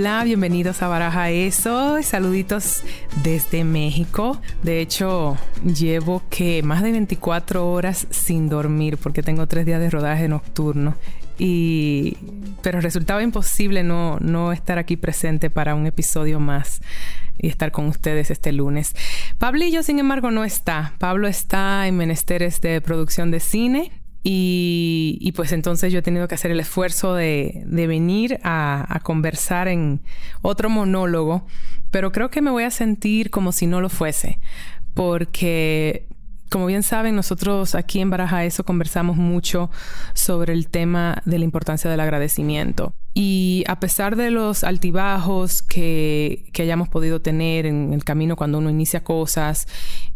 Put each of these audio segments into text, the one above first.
Hola, bienvenidos a Baraja Eso. Saluditos desde México. De hecho, llevo que más de 24 horas sin dormir porque tengo tres días de rodaje nocturno. Y, pero resultaba imposible no, no estar aquí presente para un episodio más y estar con ustedes este lunes. Pablillo, sin embargo, no está. Pablo está en menesteres de producción de cine y, pues entonces yo he tenido que hacer el esfuerzo de, venir a, conversar en otro monólogo, pero creo que me voy a sentir como si no lo fuese, porque como bien saben, nosotros aquí en Baraja Eso conversamos mucho sobre el tema de la importancia del agradecimiento. Y a pesar de los altibajos que, que hayamos podido tener en el camino cuando uno inicia cosas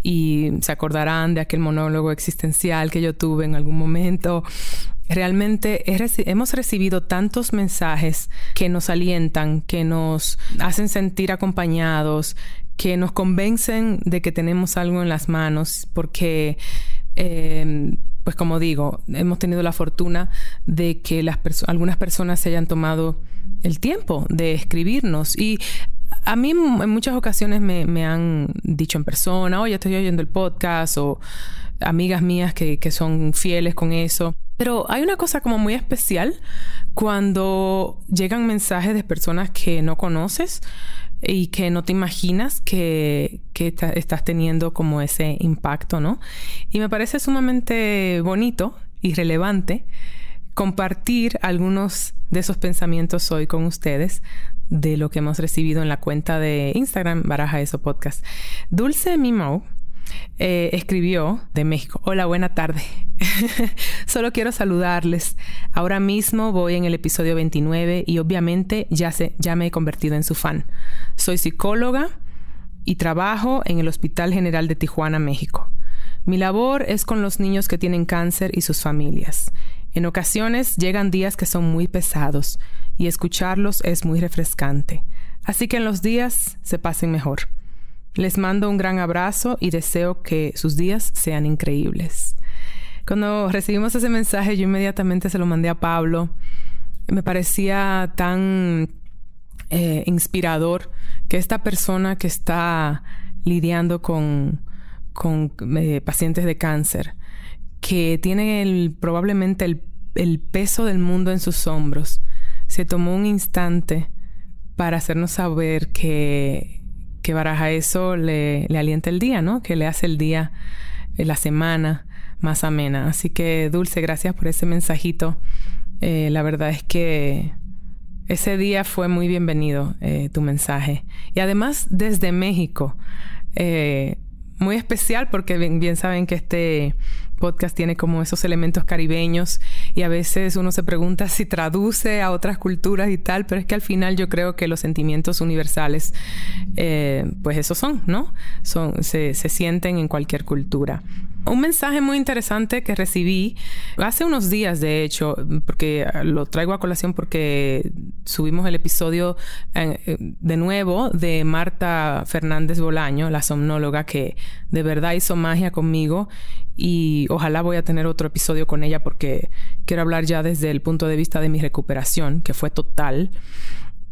y se acordarán de aquel monólogo existencial que yo tuve en algún momento. Realmente hemos recibido tantos mensajes que nos alientan, que nos hacen sentir acompañados, que nos convencen de que tenemos algo en las manos, porque, eh, pues como digo, hemos tenido la fortuna de que algunas personas se hayan tomado el tiempo de escribirnos y a mí en muchas ocasiones me, han dicho en persona, oye, estoy oyendo el podcast o amigas mías que, que son fieles con eso. Pero hay una cosa como muy especial cuando llegan mensajes de personas que no conoces y que no te imaginas que, que estás teniendo como ese impacto, ¿no? Y me parece sumamente bonito y relevante compartir algunos de esos pensamientos hoy con ustedes de lo que hemos recibido en la cuenta de Instagram Baraja Eso Podcast. Dulce Mimo eh, escribió de México. Hola, buena tarde. Solo quiero saludarles. Ahora mismo voy en el episodio 29 y obviamente ya, sé, ya me he convertido en su fan. Soy psicóloga y trabajo en el Hospital General de Tijuana, México. Mi labor es con los niños que tienen cáncer y sus familias. En ocasiones llegan días que son muy pesados y escucharlos es muy refrescante. Así que en los días se pasen mejor. Les mando un gran abrazo y deseo que sus días sean increíbles. Cuando recibimos ese mensaje, yo inmediatamente se lo mandé a Pablo. Me parecía tan eh, inspirador que esta persona que está lidiando con, eh, pacientes de cáncer, que tiene el, probablemente el, peso del mundo en sus hombros, se tomó un instante para hacernos saber que, que Baraja eso le, le, alienta el día, ¿no? Que le hace el día, eh, la semana más amena. Así que, Dulce, gracias por ese mensajito. Eh, la verdad es que ese día fue muy bienvenido eh, tu mensaje. Y además desde México. muy especial porque bien saben que este podcast tiene como esos elementos caribeños y a veces uno se pregunta si traduce a otras culturas y tal, pero es que al final yo creo que los sentimientos universales, eh, pues esos son, ¿no? Son, se, se sienten en cualquier cultura. Un mensaje muy interesante que recibí hace unos días, de hecho, porque lo traigo a colación porque subimos el episodio eh, de nuevo de Marta Fernández Bolaño, la somnóloga que de verdad hizo magia conmigo y ojalá voy a tener otro episodio con ella porque quiero hablar ya desde el punto de vista de mi recuperación, que fue total.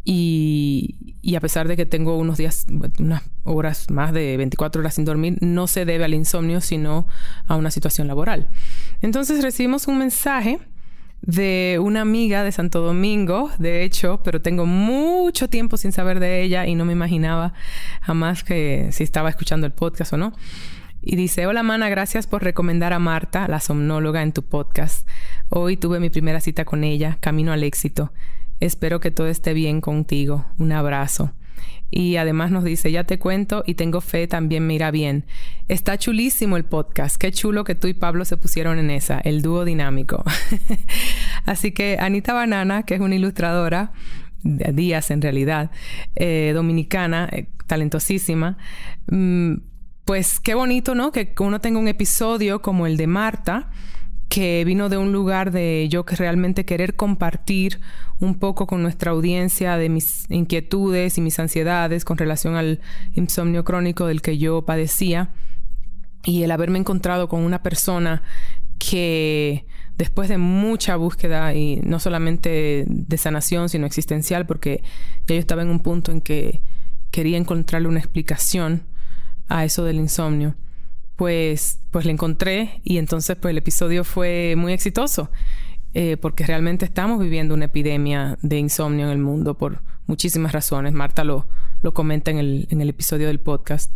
Y, y, a pesar de que tengo unos días, unas horas más de 24 horas sin dormir, no se debe al insomnio, sino a una situación laboral. Entonces recibimos un mensaje de una amiga de Santo Domingo, de hecho, pero tengo mucho tiempo sin saber de ella y no me imaginaba jamás que si estaba escuchando el podcast o no. Y dice, hola Mana, gracias por recomendar a Marta, la somnóloga, en tu podcast. Hoy tuve mi primera cita con ella, camino al éxito. Espero que todo esté bien contigo. Un abrazo. Y además nos dice, ya te cuento y tengo fe, también me irá bien. Está chulísimo el podcast. Qué chulo que tú y Pablo se pusieron en esa, el dúo dinámico. Así que Anita Banana, que es una ilustradora, días en realidad, eh, dominicana, eh, talentosísima. Mm, pues qué bonito, ¿no? Que uno tenga un episodio como el de Marta, que vino de un lugar de yo que realmente querer compartir un poco con nuestra audiencia de mis inquietudes y mis ansiedades con relación al insomnio crónico del que yo padecía y el haberme encontrado con una persona que después de mucha búsqueda y no solamente de sanación sino existencial porque ya yo estaba en un punto en que quería encontrarle una explicación a eso del insomnio pues, pues le encontré y entonces pues el episodio fue muy exitoso. Eh, porque realmente estamos viviendo una epidemia de insomnio en el mundo por muchísimas razones. Marta lo, lo comenta en el, en el episodio del podcast.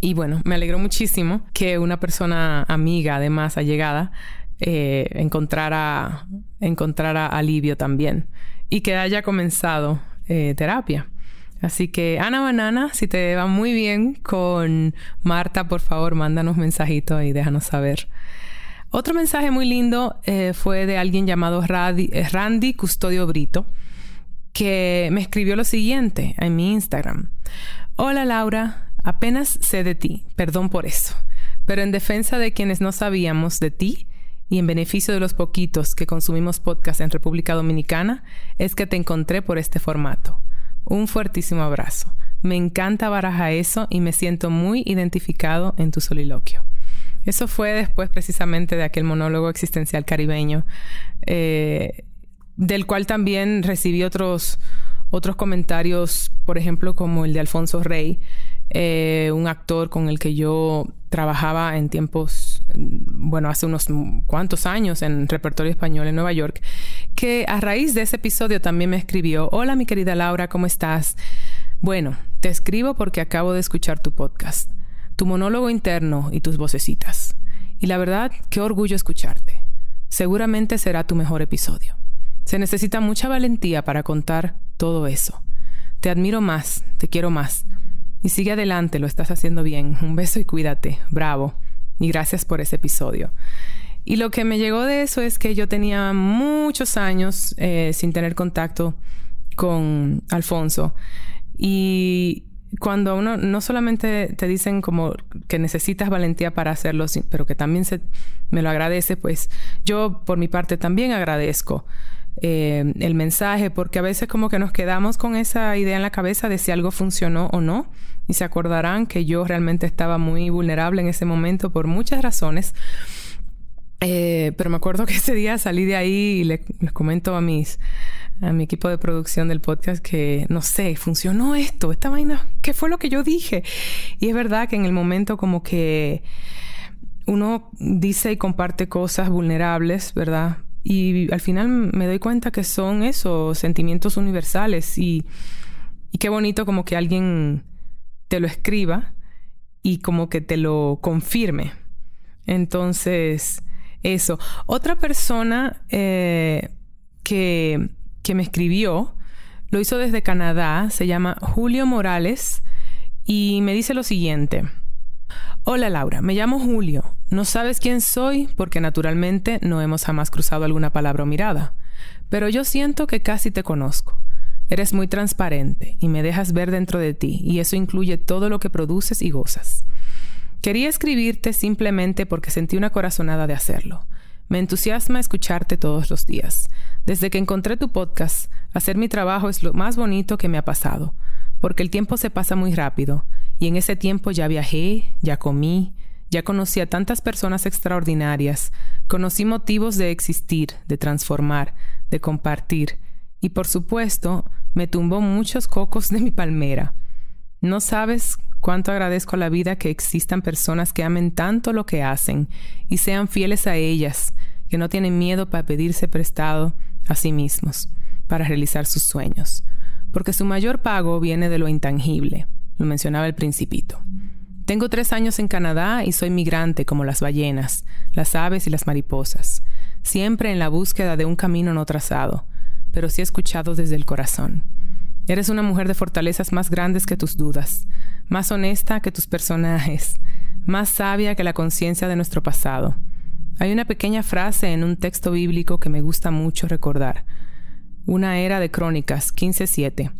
Y bueno, me alegró muchísimo que una persona amiga, además allegada, eh, encontrara, encontrara alivio también y que haya comenzado eh, terapia. Así que Ana Banana, si te va muy bien con Marta, por favor, mándanos mensajito y déjanos saber. Otro mensaje muy lindo eh, fue de alguien llamado eh, Randy, Custodio Brito, que me escribió lo siguiente en mi Instagram. Hola Laura, apenas sé de ti, perdón por eso, pero en defensa de quienes no sabíamos de ti y en beneficio de los poquitos que consumimos podcast en República Dominicana, es que te encontré por este formato. Un fuertísimo abrazo. Me encanta baraja eso y me siento muy identificado en tu soliloquio. Eso fue después precisamente de aquel monólogo existencial caribeño, eh, del cual también recibí otros, otros comentarios, por ejemplo, como el de Alfonso Rey, eh, un actor con el que yo trabajaba en tiempos, bueno, hace unos cuantos años en repertorio español en Nueva York, que a raíz de ese episodio también me escribió, hola mi querida Laura, ¿cómo estás? Bueno, te escribo porque acabo de escuchar tu podcast, tu monólogo interno y tus vocecitas. Y la verdad, qué orgullo escucharte. Seguramente será tu mejor episodio. Se necesita mucha valentía para contar todo eso. Te admiro más, te quiero más. Y sigue adelante, lo estás haciendo bien. Un beso y cuídate. Bravo. Y gracias por ese episodio. Y lo que me llegó de eso es que yo tenía muchos años eh, sin tener contacto con Alfonso. Y cuando uno no solamente te dicen como que necesitas valentía para hacerlo, pero que también se, me lo agradece, pues yo por mi parte también agradezco eh, el mensaje, porque a veces como que nos quedamos con esa idea en la cabeza de si algo funcionó o no. Y se acordarán que yo realmente estaba muy vulnerable en ese momento por muchas razones. Eh, pero me acuerdo que ese día salí de ahí y les comento a mis a mi equipo de producción del podcast que no sé, funcionó esto, esta vaina, ¿qué fue lo que yo dije? Y es verdad que en el momento como que uno dice y comparte cosas vulnerables, ¿verdad? Y al final me doy cuenta que son esos sentimientos universales y, y qué bonito como que alguien te lo escriba y como que te lo confirme. Entonces, eso. Otra persona eh, que, que me escribió, lo hizo desde Canadá, se llama Julio Morales y me dice lo siguiente. Hola Laura, me llamo Julio. No sabes quién soy porque naturalmente no hemos jamás cruzado alguna palabra o mirada, pero yo siento que casi te conozco. Eres muy transparente y me dejas ver dentro de ti y eso incluye todo lo que produces y gozas. Quería escribirte simplemente porque sentí una corazonada de hacerlo. Me entusiasma escucharte todos los días. Desde que encontré tu podcast, hacer mi trabajo es lo más bonito que me ha pasado, porque el tiempo se pasa muy rápido, y en ese tiempo ya viajé, ya comí, ya conocí a tantas personas extraordinarias, conocí motivos de existir, de transformar, de compartir, y por supuesto, me tumbó muchos cocos de mi palmera. No sabes Cuánto agradezco a la vida que existan personas que amen tanto lo que hacen y sean fieles a ellas, que no tienen miedo para pedirse prestado a sí mismos para realizar sus sueños, porque su mayor pago viene de lo intangible, lo mencionaba el principito. Tengo tres años en Canadá y soy migrante como las ballenas, las aves y las mariposas, siempre en la búsqueda de un camino no trazado, pero sí escuchado desde el corazón. Eres una mujer de fortalezas más grandes que tus dudas, más honesta que tus personajes, más sabia que la conciencia de nuestro pasado. Hay una pequeña frase en un texto bíblico que me gusta mucho recordar. una era de crónicas 15.7.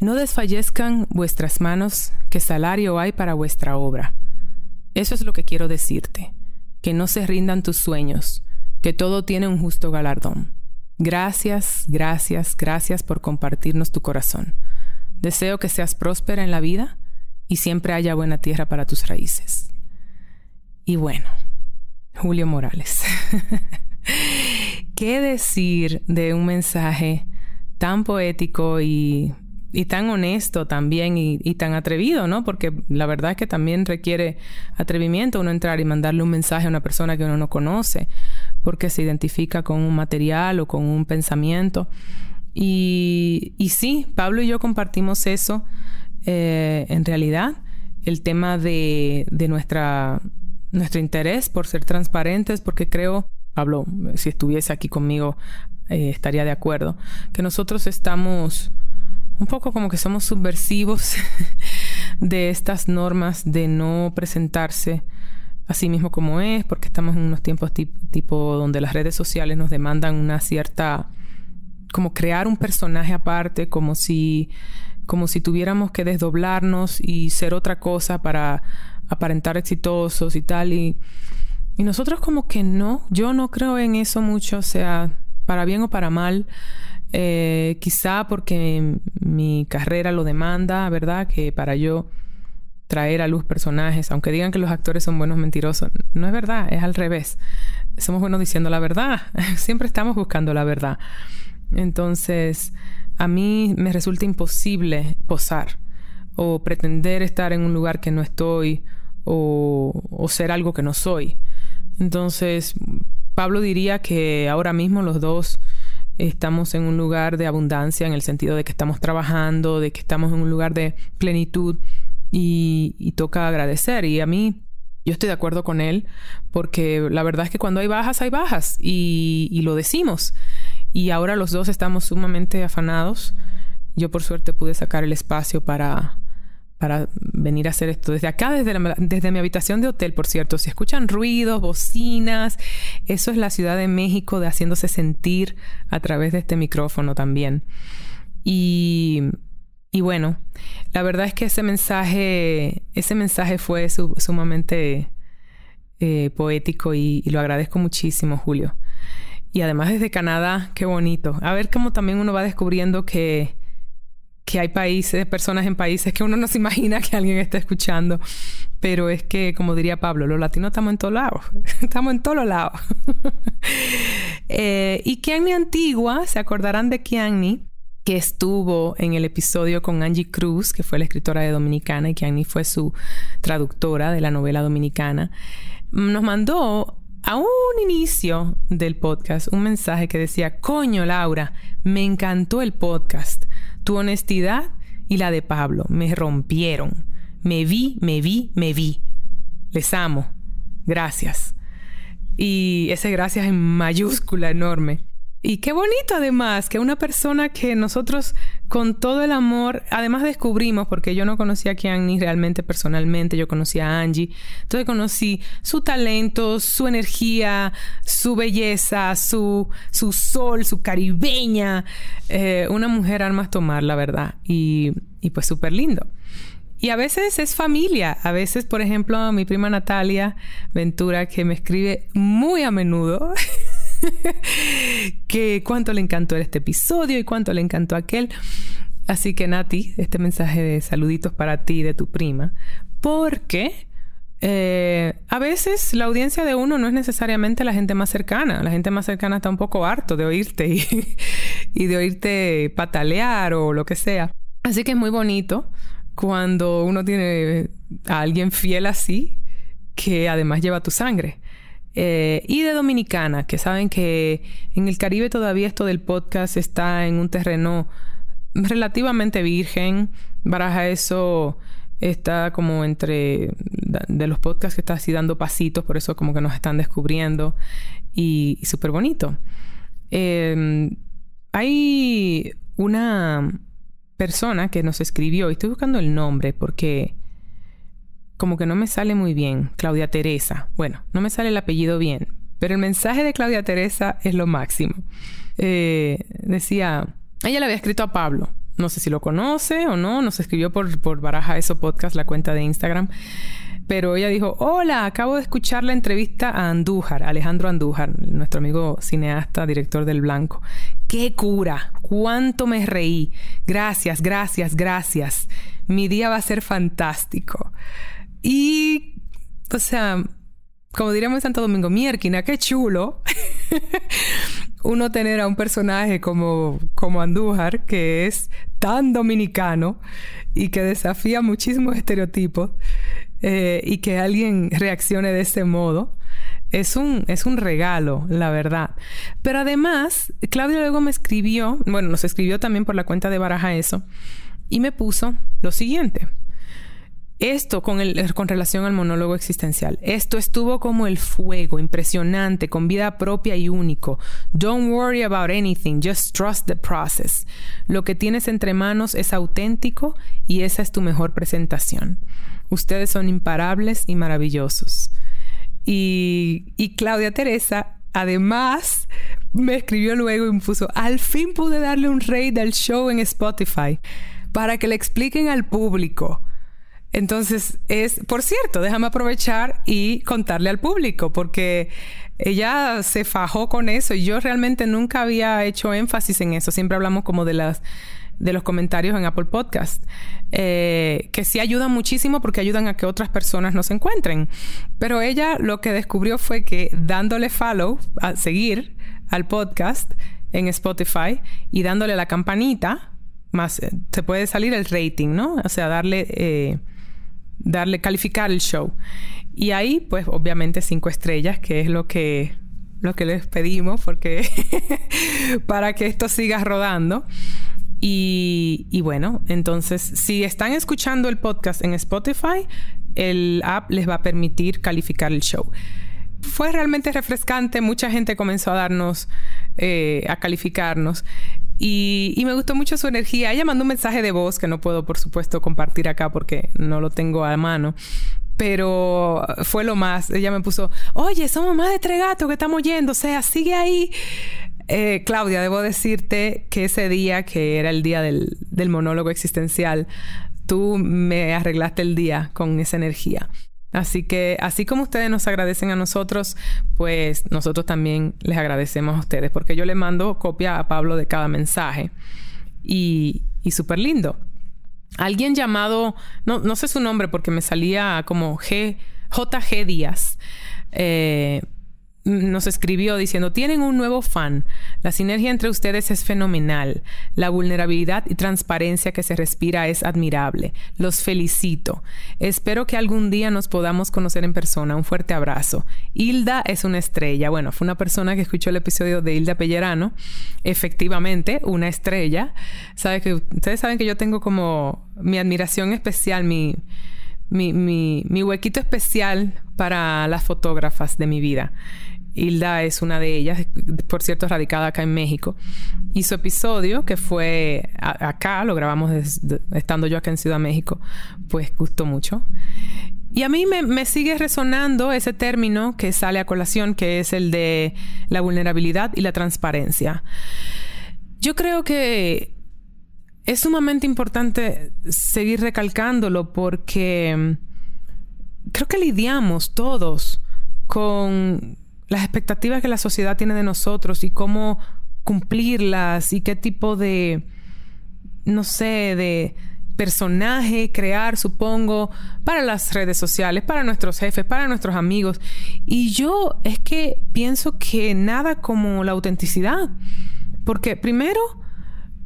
No desfallezcan vuestras manos, que salario hay para vuestra obra. Eso es lo que quiero decirte, que no se rindan tus sueños, que todo tiene un justo galardón. Gracias, gracias, gracias por compartirnos tu corazón. Deseo que seas próspera en la vida y siempre haya buena tierra para tus raíces. Y bueno, Julio Morales. ¿Qué decir de un mensaje tan poético y, tan honesto también y, tan atrevido, ¿no? Porque la verdad es que también requiere atrevimiento uno entrar y mandarle un mensaje a una persona que uno no conoce, porque se identifica con un material o con un pensamiento. Y, y sí, Pablo y yo compartimos eso eh, en realidad, el tema de, de nuestra, nuestro interés por ser transparentes, porque creo Pablo, si estuviese aquí conmigo, eh, estaría de acuerdo, que nosotros estamos un poco como que somos subversivos de estas normas de no presentarse a sí mismo como es, porque estamos en unos tiempos tipo donde las redes sociales nos demandan una cierta, como crear un personaje aparte, como si, como si tuviéramos que desdoblarnos y ser otra cosa para aparentar exitosos y tal. Y y nosotros como que no, yo no creo en eso mucho, o sea, para bien o para mal. Eh, quizá porque mi carrera lo demanda, ¿verdad? Que para yo traer a luz personajes, aunque digan que los actores son buenos mentirosos, no es verdad, es al revés. Somos buenos diciendo la verdad, siempre estamos buscando la verdad. Entonces, a mí me resulta imposible posar o pretender estar en un lugar que no estoy o, o ser algo que no soy. Entonces, Pablo diría que ahora mismo los dos estamos en un lugar de abundancia en el sentido de que estamos trabajando, de que estamos en un lugar de plenitud y, toca agradecer. Y a mí, yo estoy de acuerdo con él porque la verdad es que cuando hay bajas, hay bajas y, lo decimos. Y ahora los dos estamos sumamente afanados. Yo por suerte pude sacar el espacio para para venir a hacer esto. Desde acá, desde, desde mi habitación de hotel, por cierto, si escuchan ruidos, bocinas, eso es la Ciudad de México de haciéndose sentir a través de este micrófono también. Y, y bueno, la verdad es que ese mensaje, ese mensaje fue sumamente eh, poético y, lo agradezco muchísimo, Julio. Y además desde Canadá, qué bonito. A ver cómo también uno va descubriendo que que hay países, personas en países que uno no se imagina que alguien esté escuchando. Pero es que, como diría Pablo, los latinos estamos en todos lados. estamos en todos lados. eh, y Kiani Antigua, se acordarán de Kiani, que estuvo en el episodio con Angie Cruz, que fue la escritora Dominicana, y Kiani fue su traductora de la novela dominicana. Nos mandó a un inicio del podcast un mensaje que decía, coño Laura, me encantó el podcast. Tu honestidad y la de Pablo me rompieron. Me vi, me vi, me vi. Les amo. Gracias. Y ese gracias en mayúscula enorme. Y qué bonito además que una persona que nosotros con todo el amor, además descubrimos, porque yo no conocía a Kiani realmente personalmente, yo conocía a Angie, entonces conocí su talento, su energía, su belleza, su, su sol, su caribeña, eh, una mujer armas tomar, la verdad, y, y pues súper lindo. Y a veces es familia. A veces, por ejemplo, mi prima Natalia Ventura, que me escribe muy a menudo, que cuánto le encantó este episodio y cuánto le encantó aquel. Así que Nati, este mensaje de saluditos para ti y de tu prima, porque eh, a veces la audiencia de uno no es necesariamente la gente más cercana. La gente más cercana está un poco harto de oírte y, y de oírte patalear o lo que sea. Así que es muy bonito cuando uno tiene a alguien fiel así, que además lleva tu sangre. Eh, y de Dominicana, que saben que en el Caribe todavía esto del podcast está en un terreno relativamente virgen. Baraja eso está como entre de los podcasts que está así dando pasitos, por eso como que nos están descubriendo y, súper bonito. Em, hay una persona que nos escribió, y estoy buscando el nombre porque como que no me sale muy bien, Claudia Teresa. Bueno, no me sale el apellido bien, pero el mensaje de Claudia Teresa es lo máximo. Eh, decía, Ella le había escrito a Pablo. No sé si lo conoce o no. Nos escribió por, por Baraja Eso Podcast, la cuenta de Instagram. Pero ella dijo, hola, acabo de escuchar la entrevista a Andújar, Alejandro Andújar, nuestro amigo cineasta, director del Blanco. ¡Qué cura! ¡Cuánto me reí! Gracias, gracias, gracias. Mi día va a ser fantástico. Y, o sea, como diríamos en Santo Domingo, mierquina, qué chulo. Uno tener a un personaje como, como Andújar, que es tan dominicano y que desafía muchísimos estereotipos eh, y que alguien reaccione de ese modo. Es un, es un regalo, la verdad. Pero además, Claudia luego me escribió, bueno, nos escribió también por la cuenta de Baraja eso, y me puso lo siguiente. Esto con, el, con relación al monólogo existencial. Esto estuvo como el fuego, impresionante, con vida propia y único. Don't worry about anything, just trust the process. Lo que tienes entre manos es auténtico y esa es tu mejor presentación. Ustedes son imparables y maravillosos. Y, y Claudia Teresa, además, me escribió luego y puso, al fin pude darle un rey del show en Spotify para que le expliquen al público. Entonces, es, por cierto, déjame aprovechar y contarle al público, porque ella se fajó con eso y yo realmente nunca había hecho énfasis en eso. Siempre hablamos como de las de los comentarios en Apple Podcast, eh, que sí ayudan muchísimo porque ayudan a que otras personas nos encuentren. Pero ella lo que descubrió fue que dándole follow, a seguir al podcast en Spotify y dándole la campanita, más eh, se puede salir el rating, ¿no? O sea, darle, eh, darle, calificar el show. Y ahí, pues, obviamente cinco estrellas, que es lo que lo que les pedimos porque para que esto siga rodando. Y, bueno, entonces, si están escuchando el podcast en Spotify, el app les va a permitir calificar el show. Fue realmente refrescante, mucha gente comenzó a darnos, eh, a calificarnos. Y, me gustó mucho su energía. Ella mandó un mensaje de voz que no puedo, por supuesto, compartir acá porque no lo tengo a mano. Pero fue lo más. Ella me puso, oye, somos más de tres gatos que estamos yendo. O sea, sigue ahí. Eh, Claudia, debo decirte que ese día, que era el día del, monólogo existencial, tú me arreglaste el día con esa energía. Así que, así como ustedes nos agradecen a nosotros, pues nosotros también les agradecemos a ustedes, porque yo le mando copia a Pablo de cada mensaje. Y, y súper lindo. Alguien llamado, no, no sé su nombre porque me salía como G, JG Díaz. Eh, nos escribió diciendo, tienen un nuevo fan. La sinergia entre ustedes es fenomenal. La vulnerabilidad y transparencia que se respira es admirable. Los felicito. Espero que algún día nos podamos conocer en persona. Un fuerte abrazo. Hilda es una estrella. Bueno, fue una persona que escuchó el episodio de Hilda Pellerano. Efectivamente, una estrella. Sabe que ustedes saben que yo tengo como mi admiración especial, mi, mi, mi, mi huequito especial para las fotógrafas de mi vida. Hilda es una de ellas, por cierto, radicada acá en México. Y su episodio, que fue acá, lo grabamos estando yo acá en Ciudad México, pues gustó mucho. Y a mí me, me, sigue resonando ese término que sale a colación, que es el de la vulnerabilidad y la transparencia. Yo creo que es sumamente importante seguir recalcándolo porque creo que lidiamos todos con las expectativas que la sociedad tiene de nosotros y cómo cumplirlas y qué tipo de, no sé, de personaje crear, supongo, para las redes sociales, para nuestros jefes, para nuestros amigos. Y yo es que pienso que nada como la autenticidad. Porque primero,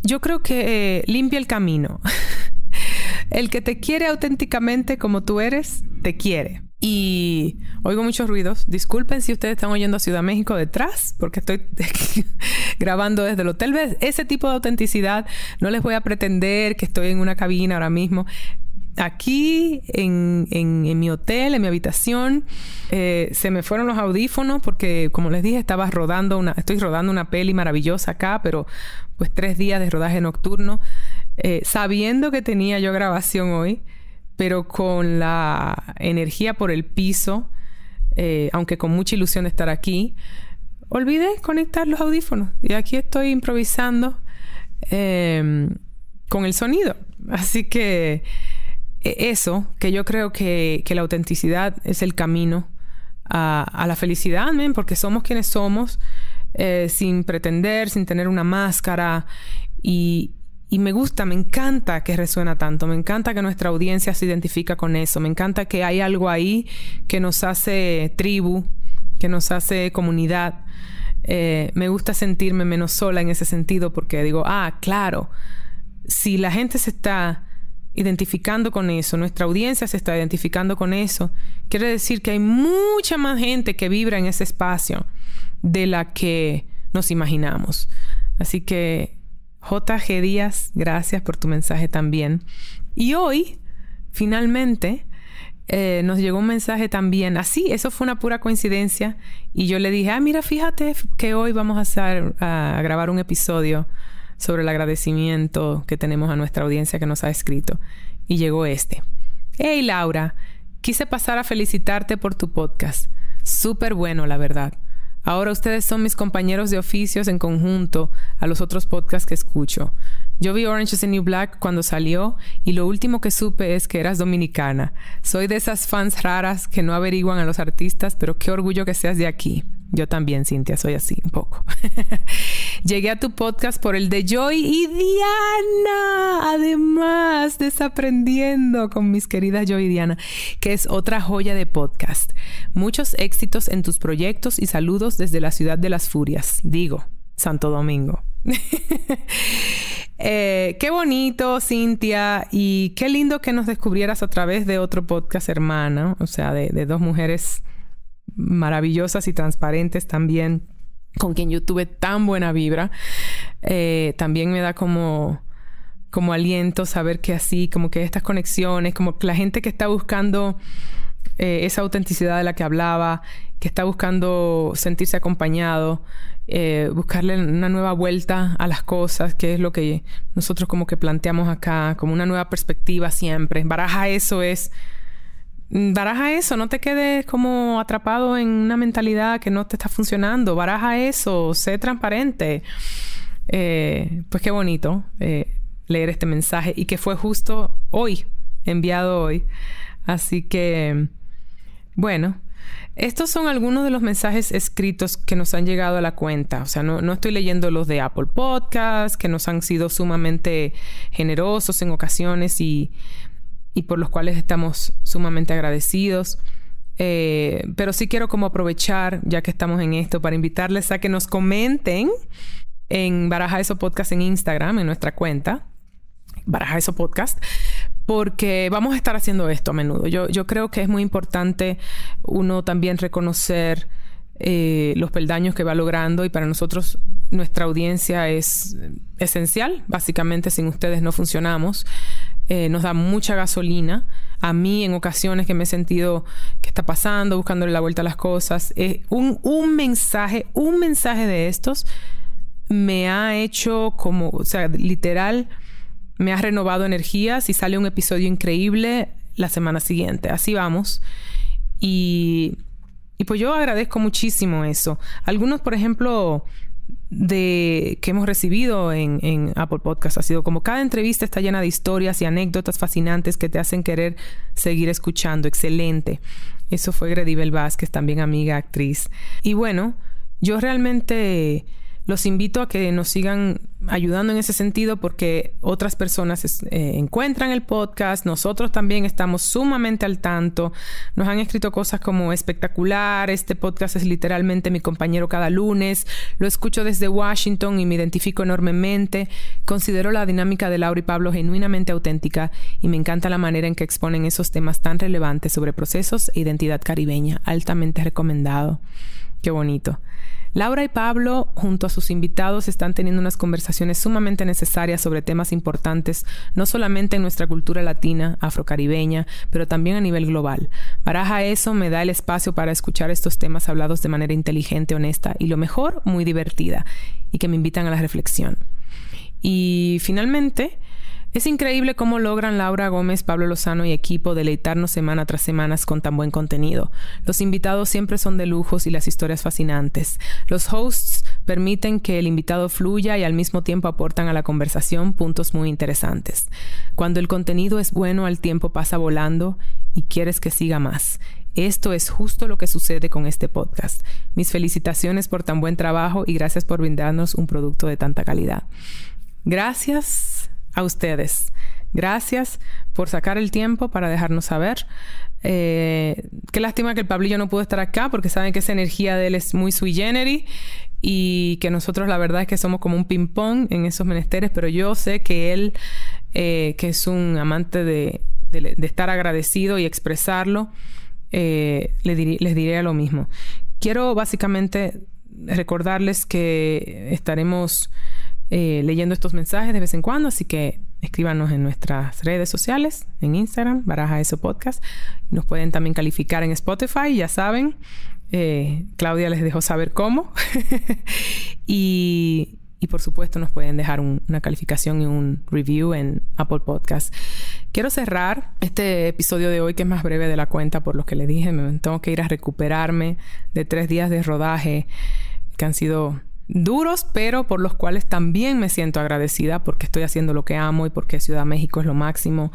yo creo que eh, limpia el camino. el que te quiere auténticamente como tú eres, te quiere. Y oigo muchos ruidos. Disculpen si ustedes están oyendo a Ciudad México detrás, porque estoy grabando desde el hotel. Ese tipo de autenticidad no les voy a pretender que estoy en una cabina ahora mismo. Aquí en, en, mi hotel, en mi habitación, eh, se me fueron los audífonos porque, como les dije, estaba rodando una, estoy rodando una peli maravillosa acá, pero pues tres días de rodaje nocturno, eh, sabiendo que tenía yo grabación hoy pero con la energía por el piso, eh, aunque con mucha ilusión de estar aquí, olvidé conectar los audífonos y aquí estoy improvisando em, con el sonido. Así que e, eso, que yo creo que, la autenticidad es el camino a, la felicidad, porque somos quienes somos, eh, sin pretender, sin tener una máscara. Y, y me gusta, me encanta que resuena tanto, me encanta que nuestra audiencia se identifica con eso, me encanta que hay algo ahí que nos hace tribu, que nos hace comunidad. Eh, me gusta sentirme menos sola en ese sentido porque digo, ah, claro, si la gente se está identificando con eso, nuestra audiencia se está identificando con eso, quiere decir que hay mucha más gente que vibra en ese espacio de la que nos imaginamos. Así que JG Díaz, gracias por tu mensaje también. Y hoy, finalmente, eh, nos llegó un mensaje también. Así, eso fue una pura coincidencia. Y yo le dije, ah, mira, fíjate que hoy vamos a, a grabar un episodio sobre el agradecimiento que tenemos a nuestra audiencia que nos ha escrito. Y llegó este. Hey, Laura, quise pasar a felicitarte por tu podcast. Súper bueno, la verdad. Ahora ustedes son mis compañeros de oficios en conjunto a los otros podcasts que escucho. Yo vi Orange is the New Black cuando salió y lo último que supe es que eras dominicana. Soy de esas fans raras que no averiguan a los artistas, pero qué orgullo que seas de aquí. Yo también, Cintia, soy así un poco. Llegué a tu podcast por el de Joy y Diana. Además, desaprendiendo con mis queridas Joy y Diana, que es otra joya de podcast. Muchos éxitos en tus proyectos y saludos desde la ciudad de las furias. Digo, Santo Domingo. Eh, qué bonito, Cintia, y qué lindo que nos descubrieras a través de otro podcast hermano, o sea, de dos mujeres maravillosas y transparentes también, con quien yo tuve tan buena vibra. Eh, también me da como, como aliento saber que así, como que estas conexiones, como la gente que está buscando eh, esa autenticidad de la que hablaba, que está buscando sentirse acompañado, eh, buscarle una nueva vuelta a las cosas, que es lo que nosotros como que planteamos acá, como una nueva perspectiva siempre. Baraja eso es Baraja eso, no te quedes como atrapado en una mentalidad que no te está funcionando. Baraja eso, sé transparente. Eh, pues qué bonito eh, leer este mensaje y que fue justo hoy, enviado hoy. Así que, bueno, estos son algunos de los mensajes escritos que nos han llegado a la cuenta. O sea, no, no, estoy leyendo los de Apple Podcast, que nos han sido sumamente generosos en ocasiones y y por los cuales estamos sumamente agradecidos. Eh, pero sí quiero como aprovechar, ya que estamos en esto, para invitarles a que nos comenten en Baraja Eso Podcast en Instagram, en nuestra cuenta, Baraja Eso Podcast, porque vamos a estar haciendo esto a menudo. Yo, yo creo que es muy importante uno también reconocer eh, los peldaños que va logrando y para nosotros nuestra audiencia es esencial. Básicamente sin ustedes no funcionamos. Eh, nos da mucha gasolina. A mí en ocasiones que me he sentido que está pasando, buscándole la vuelta a las cosas, un, un mensaje, un mensaje de estos me ha hecho como, o sea, literal, me ha renovado energías y sale un episodio increíble la semana siguiente. Así vamos. Y, y pues yo agradezco muchísimo eso. Algunos, por ejemplo, de que hemos recibido en, Apple Podcast ha sido como cada entrevista está llena de historias y anécdotas fascinantes que te hacen querer seguir escuchando. Excelente. Eso fue Gredibel Vázquez, también amiga, actriz. Y bueno, yo realmente los invito a que nos sigan ayudando en ese sentido porque otras personas eh, encuentran el podcast, nosotros también estamos sumamente al tanto, nos han escrito cosas como espectacular, este podcast es literalmente mi compañero cada lunes, lo escucho desde Washington y me identifico enormemente, considero la dinámica de Laura y Pablo genuinamente auténtica y me encanta la manera en que exponen esos temas tan relevantes sobre procesos e identidad caribeña, altamente recomendado. Qué bonito. Laura y Pablo, junto a sus invitados, están teniendo unas conversaciones sumamente necesarias sobre temas importantes, no solamente en nuestra cultura latina, afrocaribeña, pero también a nivel global. Baraja eso me da el espacio para escuchar estos temas hablados de manera inteligente, honesta y lo mejor, muy divertida, y que me invitan a la reflexión. Y finalmente, es increíble cómo logran Laura Gómez, Pablo Lozano y equipo deleitarnos semana tras semana con tan buen contenido. Los invitados siempre son de lujos y las historias fascinantes. Los hosts permiten que el invitado fluya y al mismo tiempo aportan a la conversación puntos muy interesantes. Cuando el contenido es bueno, el tiempo pasa volando y quieres que siga más. Esto es justo lo que sucede con este podcast. Mis felicitaciones por tan buen trabajo y gracias por brindarnos un producto de tanta calidad. Gracias a ustedes. Gracias por sacar el tiempo para dejarnos saber. Eh, qué lástima que el Pablillo no pudo estar acá porque saben que esa energía de él es muy sui generis y que nosotros la verdad es que somos como un ping-pong en esos menesteres, pero yo sé que él, eh, que es un amante de, estar agradecido y expresarlo, eh, les diré lo mismo. Quiero básicamente recordarles que estaremos eh, leyendo estos mensajes de vez en cuando, así que escríbanos en nuestras redes sociales, en Instagram, Baraja Eso Podcast. Nos pueden también calificar en Spotify, ya saben. Eh, Claudia les dejó saber cómo. y, por supuesto nos pueden dejar una calificación y un review en Apple Podcast. Quiero cerrar este episodio de hoy que es más breve de la cuenta por lo que le dije. Me tengo que ir a recuperarme de tres días de rodaje que han sido duros, pero por los cuales también me siento agradecida porque estoy haciendo lo que amo y porque Ciudad México es lo máximo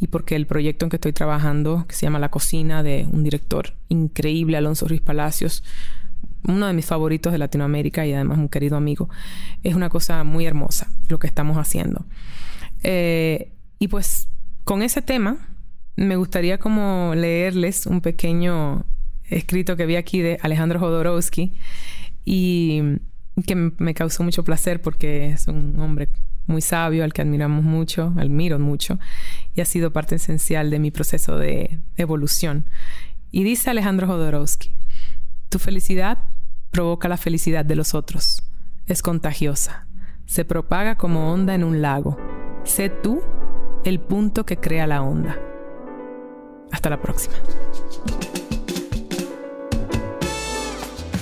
y porque el proyecto en que estoy trabajando, que se llama La Cocina, de un director increíble, Alonso Ruiz Palacios, uno de mis favoritos de Latinoamérica y además un querido amigo, es una cosa muy hermosa lo que estamos haciendo. Eh, y pues con ese tema me gustaría como leerles un pequeño escrito que vi aquí de Alejandro Jodorowsky y que me causó mucho placer porque es un hombre muy sabio al que admiramos mucho, admiro mucho, y ha sido parte esencial de mi proceso de evolución. Y dice Alejandro Jodorowsky, tu felicidad provoca la felicidad de los otros, es contagiosa, se propaga como onda en un lago. Sé tú el punto que crea la onda. Hasta la próxima.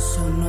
So